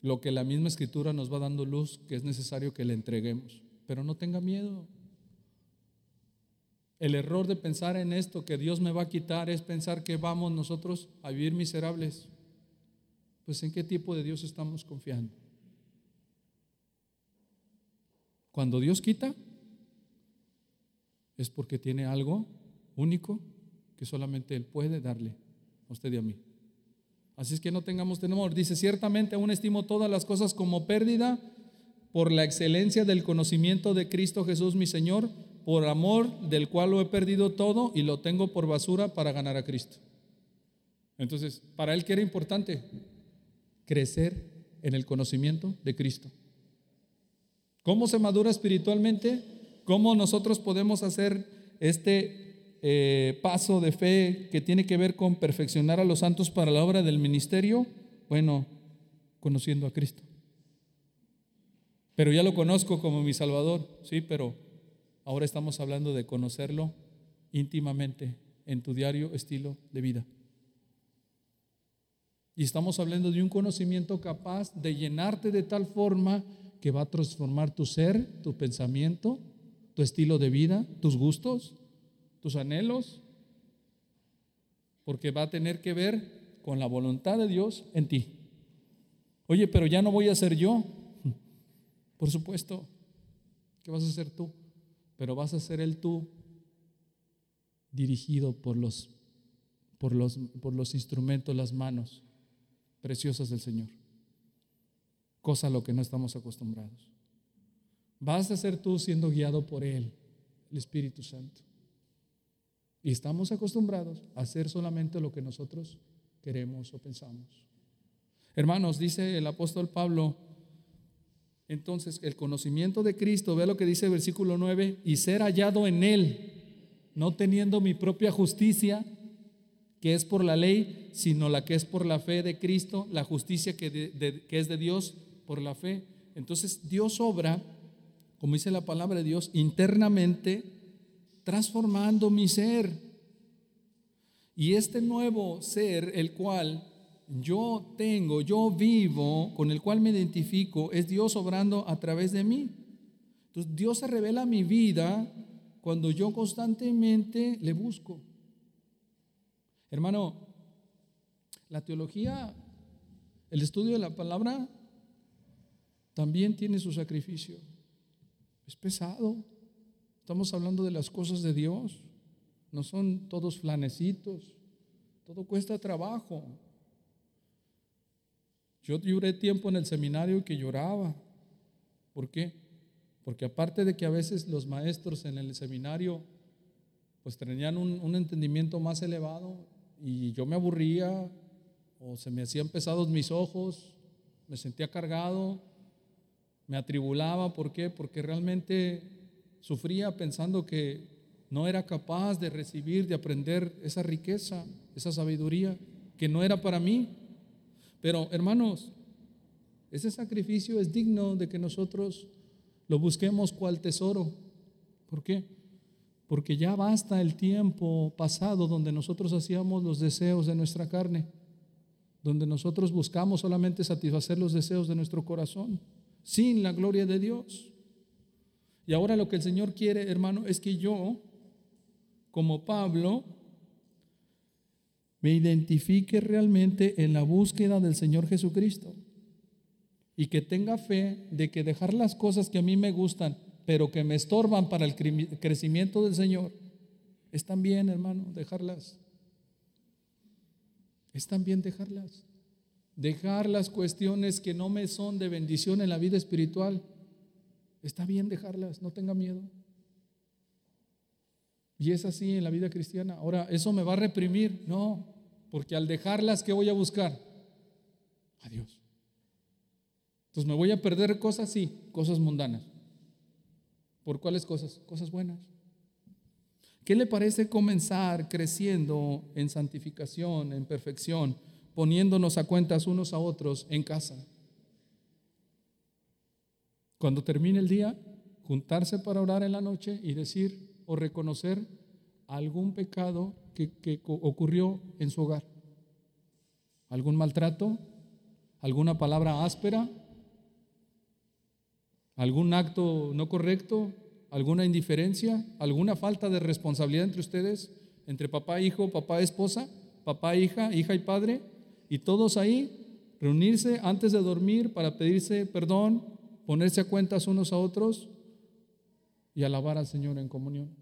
Lo que la misma escritura nos va dando luz que es necesario que le entreguemos. Pero no tenga miedo. El error de pensar en esto que Dios me va a quitar es pensar que vamos nosotros a vivir miserables. Pues en qué tipo de Dios estamos confiando. Cuando Dios quita, es porque tiene algo único que solamente Él puede darle a usted y a mí. Así es que no tengamos temor. Dice, ciertamente aún estimo todas las cosas como pérdida por la excelencia del conocimiento de Cristo Jesús mi Señor, por amor del cual lo he perdido todo y lo tengo por basura para ganar a Cristo. Entonces, para Él, ¿qué era importante? Crecer en el conocimiento de Cristo. ¿Cómo se madura espiritualmente? ¿Cómo nosotros podemos hacer este eh, paso de fe que tiene que ver con perfeccionar a los santos para la obra del ministerio? Bueno, conociendo a Cristo. Pero ya lo conozco como mi Salvador, sí, pero ahora estamos hablando de conocerlo íntimamente en tu diario estilo de vida. Y estamos hablando de un conocimiento capaz de llenarte de tal forma que va a transformar tu ser, tu pensamiento, tu estilo de vida, tus gustos, tus anhelos, porque va a tener que ver con la voluntad de Dios en ti. Oye, pero ya no voy a ser yo. Por supuesto, ¿qué vas a hacer tú? Pero vas a ser el tú dirigido por los, por los, por los instrumentos, las manos preciosas del Señor. Cosa a lo que no estamos acostumbrados. Vas a ser tú siendo guiado por Él, el Espíritu Santo. Y estamos acostumbrados a hacer solamente lo que nosotros queremos o pensamos. Hermanos, dice el apóstol Pablo, entonces el conocimiento de Cristo, ve lo que dice el versículo 9, y ser hallado en Él, no teniendo mi propia justicia, que es por la ley, sino la que es por la fe de Cristo, la justicia que, que es de Dios por la fe. Entonces Dios obra como dice la palabra de Dios, internamente transformando mi ser. Y este nuevo ser, el cual yo tengo, yo vivo, con el cual me identifico, es Dios obrando a través de mí. Entonces Dios se revela mi vida cuando yo constantemente le busco. Hermano, la teología, el estudio de la palabra, también tiene su sacrificio. Es pesado. Estamos hablando de las cosas de Dios. No son todos flanecitos. Todo cuesta trabajo. Yo lloré tiempo en el seminario que lloraba. ¿Por qué? Porque aparte de que a veces los maestros en el seminario pues tenían un, un entendimiento más elevado y yo me aburría o se me hacían pesados mis ojos, me sentía cargado me atribulaba, ¿por qué? Porque realmente sufría pensando que no era capaz de recibir, de aprender esa riqueza, esa sabiduría, que no era para mí. Pero hermanos, ese sacrificio es digno de que nosotros lo busquemos cual tesoro. ¿Por qué? Porque ya basta el tiempo pasado donde nosotros hacíamos los deseos de nuestra carne, donde nosotros buscamos solamente satisfacer los deseos de nuestro corazón sin la gloria de Dios. Y ahora lo que el Señor quiere, hermano, es que yo, como Pablo, me identifique realmente en la búsqueda del Señor Jesucristo y que tenga fe de que dejar las cosas que a mí me gustan, pero que me estorban para el crecimiento del Señor, es también, hermano, dejarlas. Es también dejarlas dejar las cuestiones que no me son de bendición en la vida espiritual. Está bien dejarlas, no tenga miedo. Y es así en la vida cristiana. Ahora, ¿eso me va a reprimir? No, porque al dejarlas, ¿qué voy a buscar? A Dios. Entonces me voy a perder cosas, sí, cosas mundanas. ¿Por cuáles cosas? Cosas buenas. ¿Qué le parece comenzar creciendo en santificación, en perfección? poniéndonos a cuentas unos a otros en casa. Cuando termine el día, juntarse para orar en la noche y decir, o reconocer algún pecado que, ocurrió en su hogar. ¿Algún maltrato? ¿Alguna palabra áspera? ¿Algún acto no correcto? ¿Alguna indiferencia? ¿Alguna falta de responsabilidad entre ustedes? ¿Entre papá, hijo, papá, esposa? ¿Papá, hija, hija y padre? Y todos ahí reunirse antes de dormir para pedirse perdón, ponerse a cuentas unos a otros y alabar al Señor en comunión.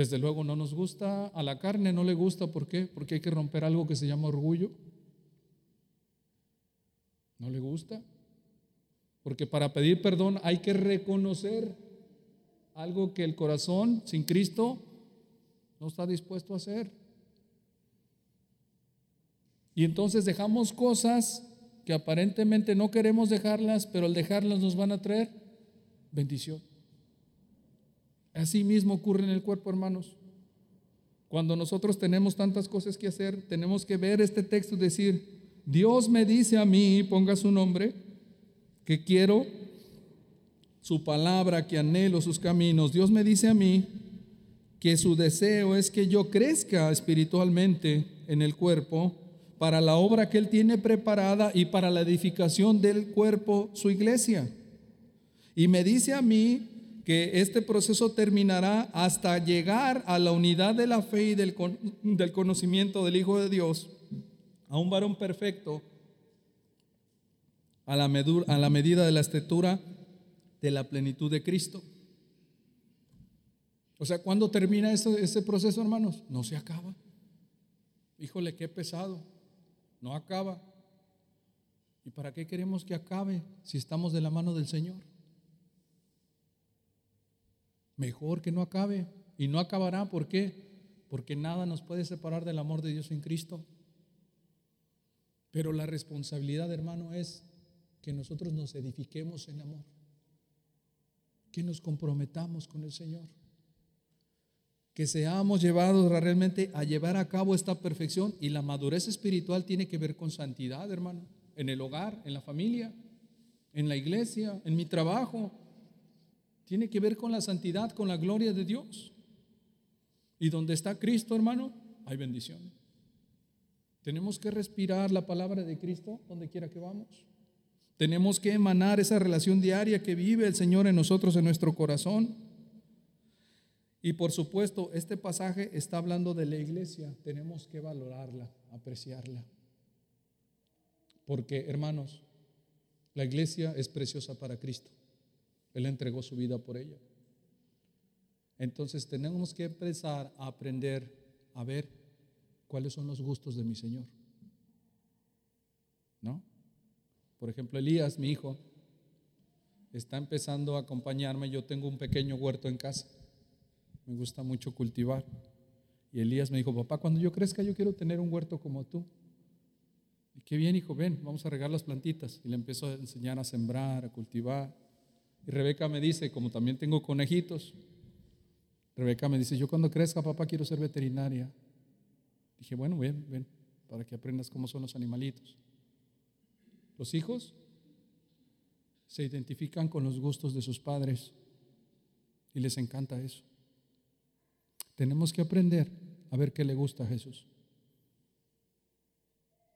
Desde luego no nos gusta, a la carne no le gusta, ¿por qué? Porque hay que romper algo que se llama orgullo. No le gusta. Porque para pedir perdón hay que reconocer algo que el corazón sin Cristo no está dispuesto a hacer. Y entonces dejamos cosas que aparentemente no queremos dejarlas, pero al dejarlas nos van a traer bendición. Así mismo ocurre en el cuerpo, hermanos. Cuando nosotros tenemos tantas cosas que hacer, tenemos que ver este texto y decir, Dios me dice a mí, ponga su nombre, que quiero su palabra, que anhelo sus caminos. Dios me dice a mí que su deseo es que yo crezca espiritualmente en el cuerpo para la obra que Él tiene preparada y para la edificación del cuerpo, su iglesia. Y me dice a mí que este proceso terminará hasta llegar a la unidad de la fe y del, del conocimiento del Hijo de Dios, a un varón perfecto, a la, a la medida de la estatura de la plenitud de Cristo. O sea, ¿cuándo termina ese, ese proceso, hermanos? No se acaba. Híjole, qué pesado no acaba. ¿Y para qué queremos que acabe si estamos de la mano del Señor? Mejor que no acabe. Y no acabará, ¿por qué? Porque nada nos puede separar del amor de Dios en Cristo. Pero la responsabilidad, hermano, es que nosotros nos edifiquemos en amor. Que nos comprometamos con el Señor que seamos llevados realmente a llevar a cabo esta perfección y la madurez espiritual tiene que ver con santidad, hermano, en el hogar, en la familia, en la iglesia, en mi trabajo. Tiene que ver con la santidad, con la gloria de Dios. Y donde está Cristo, hermano, hay bendición. Tenemos que respirar la palabra de Cristo donde quiera que vamos. Tenemos que emanar esa relación diaria que vive el Señor en nosotros, en nuestro corazón. Y por supuesto, este pasaje está hablando de la iglesia. Tenemos que valorarla, apreciarla. Porque, hermanos, la iglesia es preciosa para Cristo. Él entregó su vida por ella. Entonces tenemos que empezar a aprender a ver cuáles son los gustos de mi Señor. ¿No? Por ejemplo, Elías, mi hijo, está empezando a acompañarme. Yo tengo un pequeño huerto en casa me gusta mucho cultivar. Y Elías me dijo, papá, cuando yo crezca yo quiero tener un huerto como tú. Y qué bien, hijo, ven, vamos a regar las plantitas. Y le empezó a enseñar a sembrar, a cultivar. Y Rebeca me dice, como también tengo conejitos, Rebeca me dice, yo cuando crezca, papá, quiero ser veterinaria. Dije, bueno, ven, ven, para que aprendas cómo son los animalitos. Los hijos se identifican con los gustos de sus padres y les encanta eso. Tenemos que aprender a ver qué le gusta a Jesús.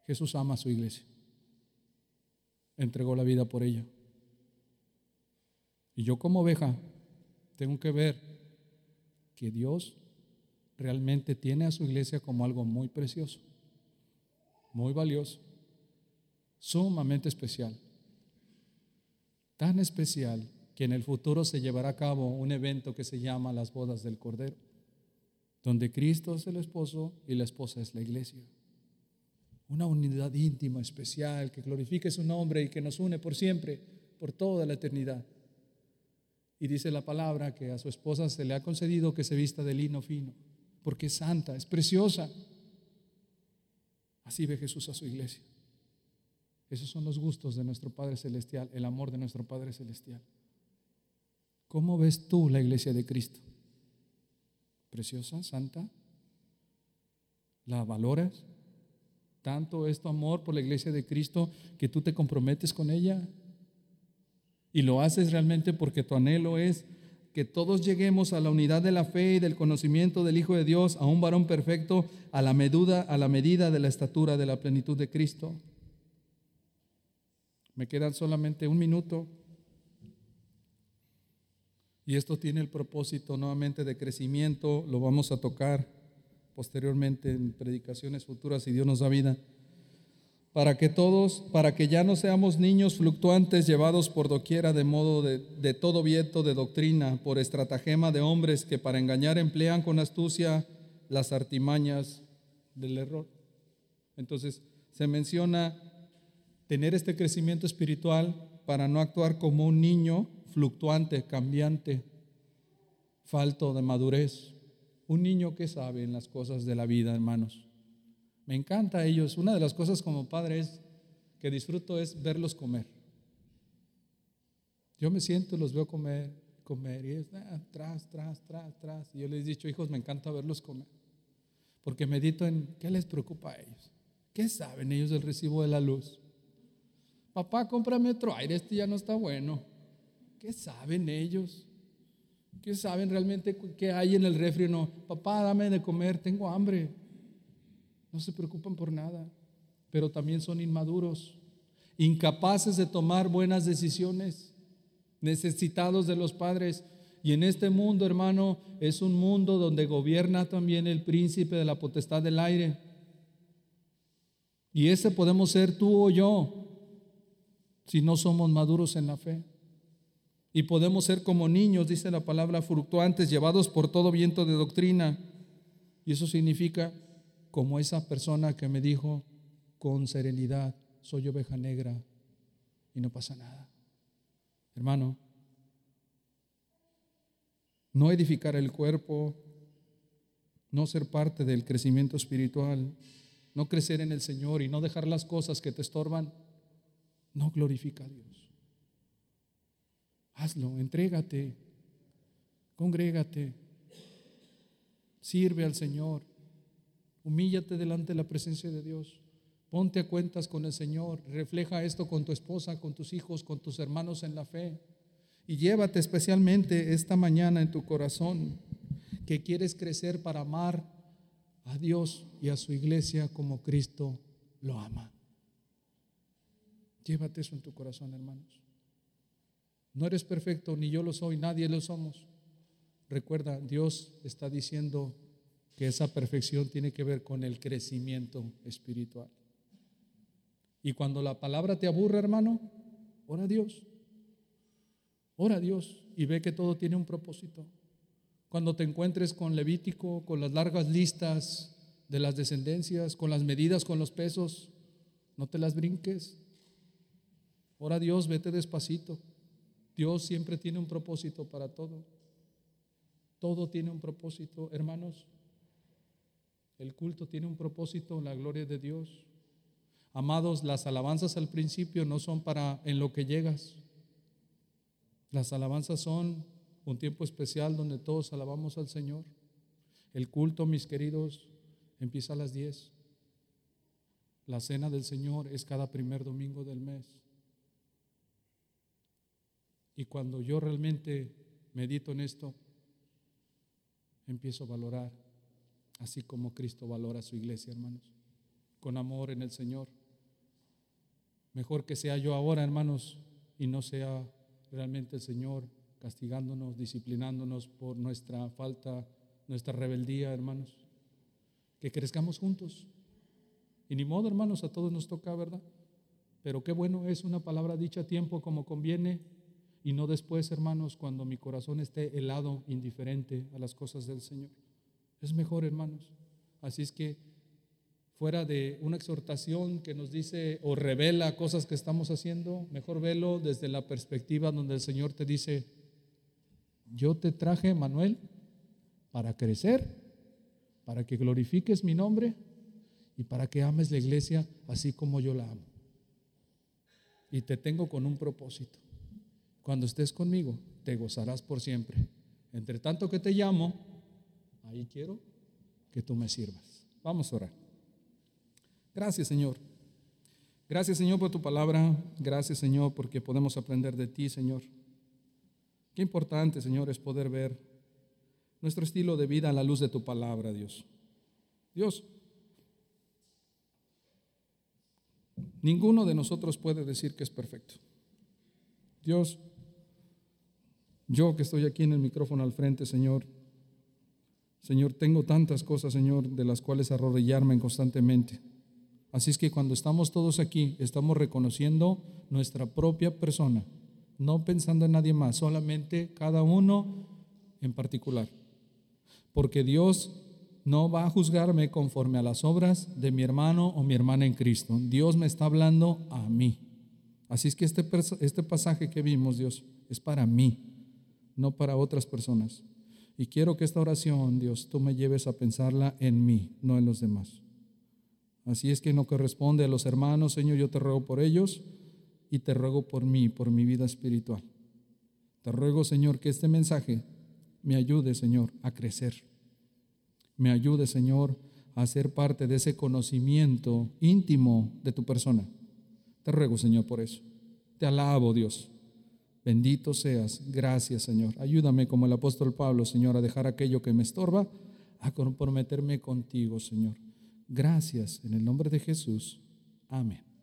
Jesús ama a su iglesia. Entregó la vida por ella. Y yo como oveja tengo que ver que Dios realmente tiene a su iglesia como algo muy precioso, muy valioso, sumamente especial. Tan especial que en el futuro se llevará a cabo un evento que se llama las bodas del Cordero donde Cristo es el esposo y la esposa es la iglesia. Una unidad íntima, especial, que glorifique su nombre y que nos une por siempre, por toda la eternidad. Y dice la palabra que a su esposa se le ha concedido que se vista de lino fino, porque es santa, es preciosa. Así ve Jesús a su iglesia. Esos son los gustos de nuestro Padre Celestial, el amor de nuestro Padre Celestial. ¿Cómo ves tú la iglesia de Cristo? preciosa, santa? ¿La valoras? ¿Tanto es tu amor por la iglesia de Cristo que tú te comprometes con ella? Y lo haces realmente porque tu anhelo es que todos lleguemos a la unidad de la fe y del conocimiento del Hijo de Dios, a un varón perfecto, a la medida, a la medida de la estatura de la plenitud de Cristo. Me quedan solamente un minuto. Y esto tiene el propósito nuevamente de crecimiento, lo vamos a tocar posteriormente en predicaciones futuras si Dios nos da vida para que todos, para que ya no seamos niños fluctuantes llevados por doquiera de modo de, todo viento de doctrina, por estratagema de hombres que para engañar emplean con astucia las artimañas del error. Entonces, se menciona tener este crecimiento espiritual para no actuar como un niño fluctuante, cambiante, falto de madurez. Un niño que sabe en las cosas de la vida, hermanos. Me encanta a ellos. Una de las cosas como padre es que disfruto es verlos comer. Yo me siento, los veo comer, comer, y es ah, tras, tras, tras, tras. Y yo les he dicho, hijos, me encanta verlos comer. Porque medito en qué les preocupa a ellos. ¿Qué saben ellos del recibo de la luz? Papá, cómprame otro aire, este ya no está bueno. ¿Qué saben ellos? ¿Qué saben realmente qué hay en el refri? No, papá, dame de comer, tengo hambre no se preocupan por nada, pero también son inmaduros, incapaces de tomar buenas decisiones, necesitados de los padres. Y en este mundo, hermano, es un mundo donde gobierna también el príncipe de la potestad del aire. Y ese podemos ser tú o yo si no somos maduros en la fe. Y podemos ser como niños, dice la palabra, fluctuantes, llevados por todo viento de doctrina. Y eso significa como esa persona que me dijo con serenidad, soy oveja negra y no pasa nada. Hermano, no edificar el cuerpo, no ser parte del crecimiento espiritual, no crecer en el Señor y no dejar las cosas que te estorban, no glorifica a Dios. Hazlo, entrégate, congrégate, sirve al Señor. Humíllate delante de la presencia de Dios. Ponte a cuentas con el Señor. Refleja esto con tu esposa, con tus hijos, con tus hermanos en la fe. Y llévate especialmente esta mañana en tu corazón que quieres crecer para amar a Dios y a su iglesia como Cristo lo ama. Llévate eso en tu corazón, hermanos. No eres perfecto, ni yo lo soy, nadie lo somos. Recuerda, Dios está diciendo, que esa perfección tiene que ver con el crecimiento espiritual. Y cuando la palabra te aburre, hermano, ora a Dios. Ora a Dios y ve que todo tiene un propósito. Cuando te encuentres con Levítico, con las largas listas de las descendencias, con las medidas, con los pesos, no te las brinques. Ora a Dios, vete despacito. Dios siempre tiene un propósito para todo. Todo tiene un propósito, hermanos. El culto tiene un propósito, la gloria de Dios. Amados, las alabanzas al principio no son para en lo que llegas. Las alabanzas son un tiempo especial donde todos alabamos al Señor. El culto, mis queridos, empieza a las 10. La cena del Señor es cada primer domingo del mes. Y cuando yo realmente medito en esto, empiezo a valorar así como Cristo valora a su iglesia, hermanos, con amor en el Señor. Mejor que sea yo ahora, hermanos, y no sea realmente el Señor castigándonos, disciplinándonos por nuestra falta, nuestra rebeldía, hermanos. Que crezcamos juntos. Y ni modo, hermanos, a todos nos toca, ¿verdad? Pero qué bueno es una palabra dicha a tiempo como conviene y no después, hermanos, cuando mi corazón esté helado, indiferente a las cosas del Señor. Es mejor, hermanos. Así es que fuera de una exhortación que nos dice o revela cosas que estamos haciendo, mejor velo desde la perspectiva donde el Señor te dice, yo te traje, Manuel, para crecer, para que glorifiques mi nombre y para que ames la iglesia así como yo la amo. Y te tengo con un propósito. Cuando estés conmigo, te gozarás por siempre. Entre tanto que te llamo, ahí quiero que tú me sirvas. Vamos a orar. Gracias, Señor. Gracias, Señor, por tu palabra. Gracias, Señor, porque podemos aprender de ti, Señor. Qué importante, Señor, es poder ver nuestro estilo de vida a la luz de tu palabra, Dios. Dios, ninguno de nosotros puede decir que es perfecto. Dios, yo que estoy aquí en el micrófono al frente, Señor, Señor, tengo tantas cosas, Señor, de las cuales arrodillarme constantemente. Así es que cuando estamos todos aquí, estamos reconociendo nuestra propia persona, no pensando en nadie más, solamente cada uno en particular. Porque Dios no va a juzgarme conforme a las obras de mi hermano o mi hermana en Cristo. Dios me está hablando a mí. Así es que este, este pasaje que vimos, Dios, es para mí, no para otras personas. Y quiero que esta oración, Dios, tú me lleves a pensarla en mí, no en los demás. Así es que no corresponde a los hermanos, Señor, yo te ruego por ellos y te ruego por mí, por mi vida espiritual. Te ruego, Señor, que este mensaje me ayude, Señor, a crecer. Me ayude, Señor, a ser parte de ese conocimiento íntimo de tu persona. Te ruego, Señor, por eso. Te alabo, Dios. Bendito seas. Gracias, Señor. Ayúdame como el apóstol Pablo, Señor, a dejar aquello que me estorba, a comprometerme contigo, Señor. Gracias en el nombre de Jesús. Amén.